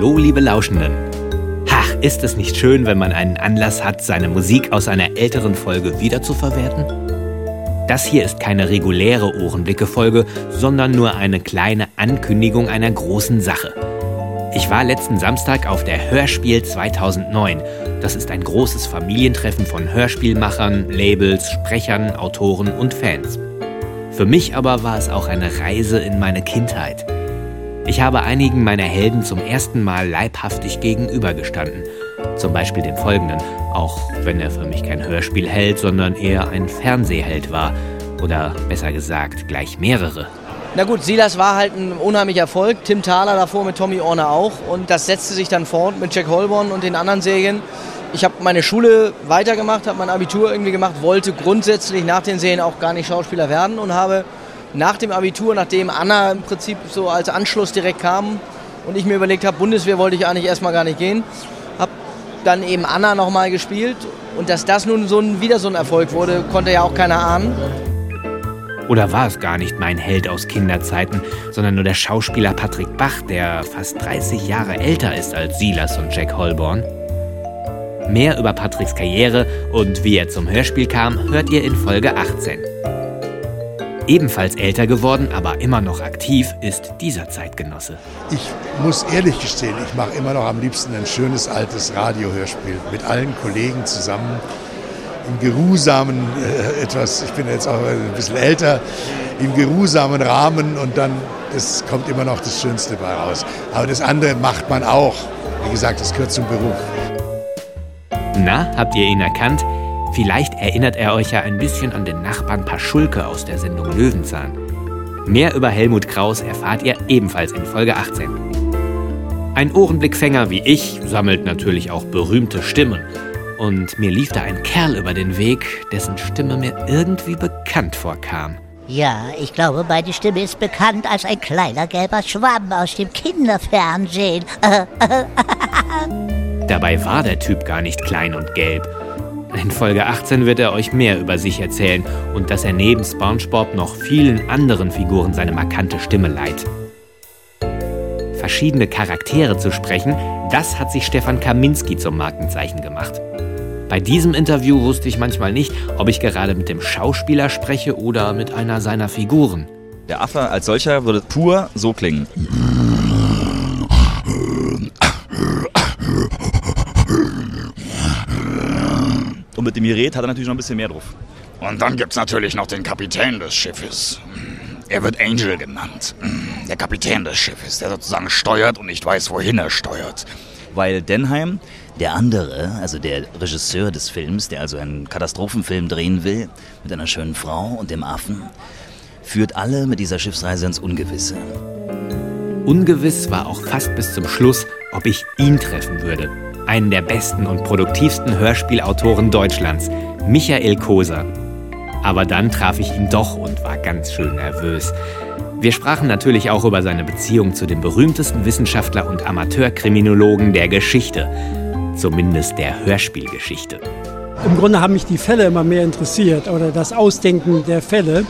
Hallo, liebe Lauschenden. Ach, ist es nicht schön, wenn man einen Anlass hat, seine Musik aus einer älteren Folge wiederzuverwerten? Das hier ist keine reguläre Ohrenblicke-Folge, sondern nur eine kleine Ankündigung einer großen Sache. Ich war letzten Samstag auf der Hörspiel 2009. Das ist ein großes Familientreffen von Hörspielmachern, Labels, Sprechern, Autoren und Fans. Für mich aber war es auch eine Reise in meine Kindheit. Ich habe einigen meiner Helden zum ersten Mal leibhaftig gegenübergestanden. Zum Beispiel dem folgenden, auch wenn er für mich kein Hörspielheld, sondern eher ein Fernsehheld war. Oder besser gesagt, gleich mehrere. Na gut, Silas war halt ein unheimlicher Erfolg. Tim Thaler davor mit Tommy Orner auch. Und das setzte sich dann fort mit Jack Holborn und den anderen Serien. Ich habe meine Schule weitergemacht, habe mein Abitur irgendwie gemacht, wollte grundsätzlich nach den Serien auch gar nicht Schauspieler werden und habe nach dem Abitur, nachdem Anna im Prinzip so als Anschluss direkt kam und ich mir überlegt habe, Bundeswehr wollte ich eigentlich erstmal gar nicht gehen, habe dann eben Anna nochmal gespielt und dass das nun so ein, wieder so ein Erfolg wurde, konnte ja auch keiner ahnen. Oder war es gar nicht mein Held aus Kinderzeiten, sondern nur der Schauspieler Patrick Bach, der fast 30 Jahre älter ist als Silas und Jack Holborn? Mehr über Patricks Karriere und wie er zum Hörspiel kam, hört ihr in Folge 18. Ebenfalls älter geworden, aber immer noch aktiv, ist dieser Zeitgenosse. Ich muss ehrlich gestehen, ich mache immer noch am liebsten ein schönes altes Radiohörspiel mit allen Kollegen zusammen im geruhsamen äh, etwas, ich bin jetzt auch ein bisschen älter, im geruhsamen Rahmen und dann das kommt immer noch das Schönste bei raus. Aber das andere macht man auch. Wie gesagt, das gehört zum Beruf. Na, habt ihr ihn erkannt? Vielleicht erinnert er euch ja ein bisschen an den Nachbarn Paschulke aus der Sendung Löwenzahn. Mehr über Helmut Kraus erfahrt ihr ebenfalls in Folge 18. Ein Ohrenblickfänger wie ich sammelt natürlich auch berühmte Stimmen. Und mir lief da ein Kerl über den Weg, dessen Stimme mir irgendwie bekannt vorkam. Ja, ich glaube, meine Stimme ist bekannt als ein kleiner gelber Schwamm aus dem Kinderfernsehen. Dabei war der Typ gar nicht klein und gelb. In Folge 18 wird er euch mehr über sich erzählen und dass er neben SpongeBob noch vielen anderen Figuren seine markante Stimme leiht. Verschiedene Charaktere zu sprechen, das hat sich Stefan Kaminski zum Markenzeichen gemacht. Bei diesem Interview wusste ich manchmal nicht, ob ich gerade mit dem Schauspieler spreche oder mit einer seiner Figuren. Der Affe als solcher würde pur so klingen. Mit dem Gerät hat er natürlich noch ein bisschen mehr drauf. Und dann gibt es natürlich noch den Kapitän des Schiffes. Er wird Angel genannt. Der Kapitän des Schiffes, der sozusagen steuert und nicht weiß, wohin er steuert. Weil Denheim, der andere, also der Regisseur des Films, der also einen Katastrophenfilm drehen will, mit einer schönen Frau und dem Affen, führt alle mit dieser Schiffsreise ins Ungewisse. Ungewiss war auch fast bis zum Schluss, ob ich ihn treffen würde einen der besten und produktivsten Hörspielautoren Deutschlands, Michael Koser. Aber dann traf ich ihn doch und war ganz schön nervös. Wir sprachen natürlich auch über seine Beziehung zu dem berühmtesten Wissenschaftler und Amateurkriminologen der Geschichte, zumindest der Hörspielgeschichte. Im Grunde haben mich die Fälle immer mehr interessiert oder das Ausdenken der Fälle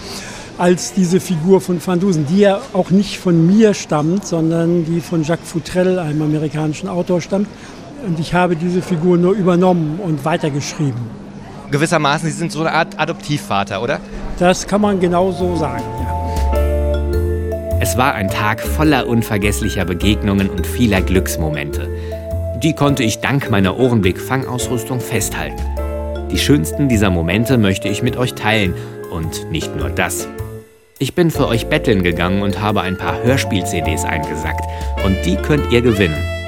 als diese Figur von Van Dusen, die ja auch nicht von mir stammt, sondern die von Jacques Futrell, einem amerikanischen Autor, stammt. Und ich habe diese Figur nur übernommen und weitergeschrieben. Gewissermaßen, Sie sind so eine Art Adoptivvater, oder? Das kann man genau so sagen, ja. Es war ein Tag voller unvergesslicher Begegnungen und vieler Glücksmomente. Die konnte ich dank meiner Ohrenblick-Fangausrüstung festhalten. Die schönsten dieser Momente möchte ich mit euch teilen. Und nicht nur das. Ich bin für euch betteln gegangen und habe ein paar Hörspiel-CDs eingesackt. Und die könnt ihr gewinnen.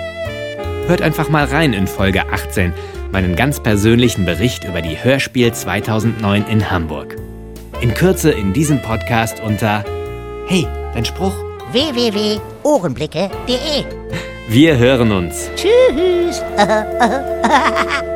Hört einfach mal rein in Folge 18, meinen ganz persönlichen Bericht über die Hörspiel 2009 in Hamburg. In Kürze in diesem Podcast unter Hey, dein Spruch? www.ohrenblicke.de Wir hören uns. Tschüss.